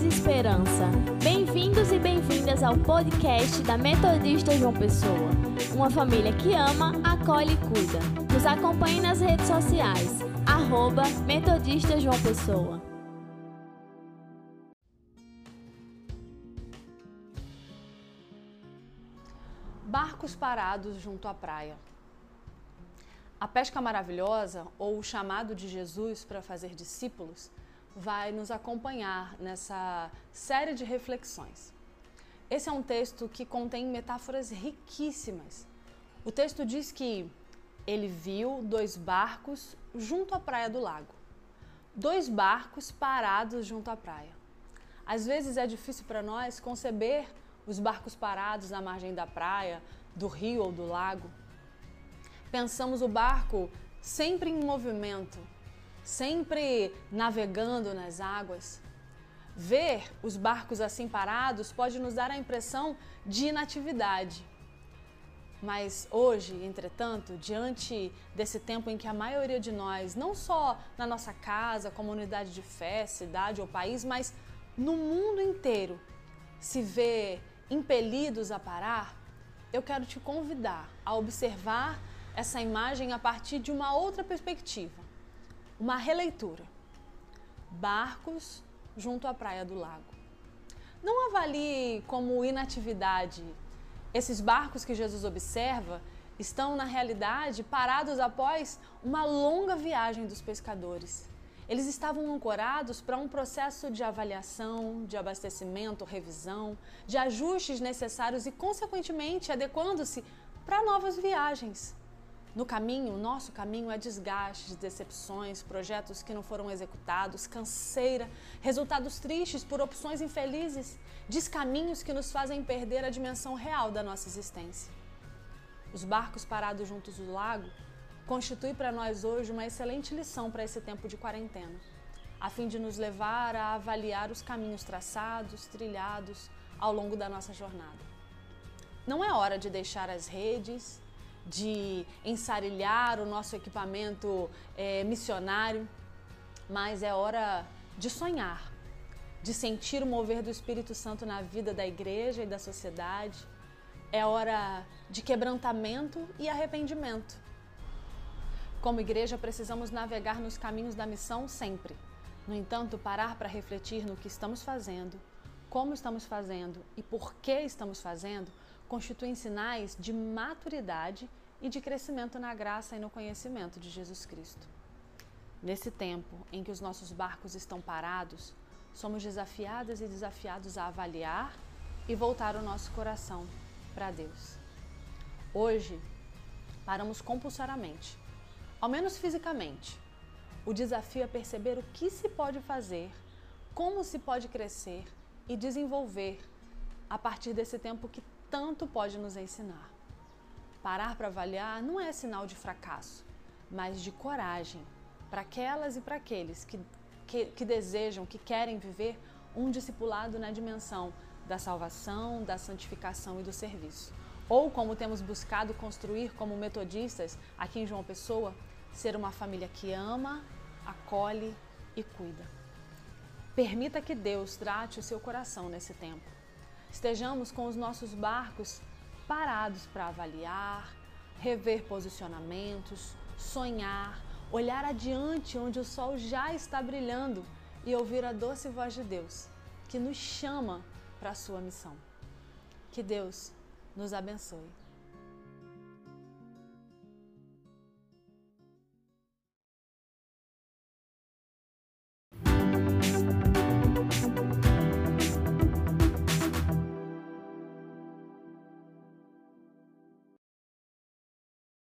e esperança. Bem-vindos e bem-vindas ao podcast da Metodista João Pessoa. Uma família que ama, acolhe e cuida. Nos acompanhe nas redes sociais. Arroba Metodista João Pessoa. Barcos parados junto à praia. A pesca maravilhosa, ou o chamado de Jesus para fazer discípulos, vai nos acompanhar nessa série de reflexões. Esse é um texto que contém metáforas riquíssimas. O texto diz que ele viu dois barcos junto à praia do lago. Dois barcos parados junto à praia. Às vezes é difícil para nós conceber os barcos parados na margem da praia, do rio ou do lago. Pensamos o barco sempre em movimento, sempre navegando nas águas. Ver os barcos assim parados pode nos dar a impressão de inatividade. Mas hoje, entretanto, diante desse tempo em que a maioria de nós, não só na nossa casa, comunidade de fé, cidade ou país, mas no mundo inteiro, se vê impelidos a parar, eu quero te convidar a observar essa imagem a partir de uma outra perspectiva uma releitura. Barcos junto à praia do lago. Não avalie como inatividade. Esses barcos que Jesus observa estão, na realidade, parados após uma longa viagem dos pescadores. Eles estavam ancorados para um processo de avaliação, de abastecimento, revisão, de ajustes necessários e, consequentemente, adequando-se para novas viagens. No caminho, nosso caminho é desgastes, decepções, projetos que não foram executados, canseira, resultados tristes por opções infelizes, descaminhos que nos fazem perder a dimensão real da nossa existência. Os barcos parados juntos do lago constituem para nós hoje uma excelente lição para esse tempo de quarentena, a fim de nos levar a avaliar os caminhos traçados, trilhados ao longo da nossa jornada. Não é hora de deixar as redes, de ensarilhar o nosso equipamento é, missionário, mas é hora de sonhar, de sentir o mover do Espírito Santo na vida da igreja e da sociedade. É hora de quebrantamento e arrependimento. Como igreja, precisamos navegar nos caminhos da missão sempre. No entanto, parar para refletir no que estamos fazendo, como estamos fazendo e por que estamos fazendo constituem sinais de maturidade e de crescimento na graça e no conhecimento de Jesus Cristo. Nesse tempo em que os nossos barcos estão parados, somos desafiadas e desafiados a avaliar e voltar o nosso coração para Deus. Hoje, paramos compulsoriamente, ao menos fisicamente. O desafio é perceber o que se pode fazer, como se pode crescer e desenvolver a partir desse tempo que tanto pode nos ensinar. Parar para avaliar não é sinal de fracasso, mas de coragem para aquelas e para aqueles que, que, que desejam, que querem viver um discipulado na dimensão da salvação, da santificação e do serviço. Ou como temos buscado construir como metodistas aqui em João Pessoa, ser uma família que ama, acolhe e cuida. Permita que Deus trate o seu coração nesse tempo estejamos com os nossos barcos parados para avaliar, rever posicionamentos, sonhar, olhar adiante onde o sol já está brilhando e ouvir a doce voz de Deus que nos chama para a sua missão. Que Deus nos abençoe.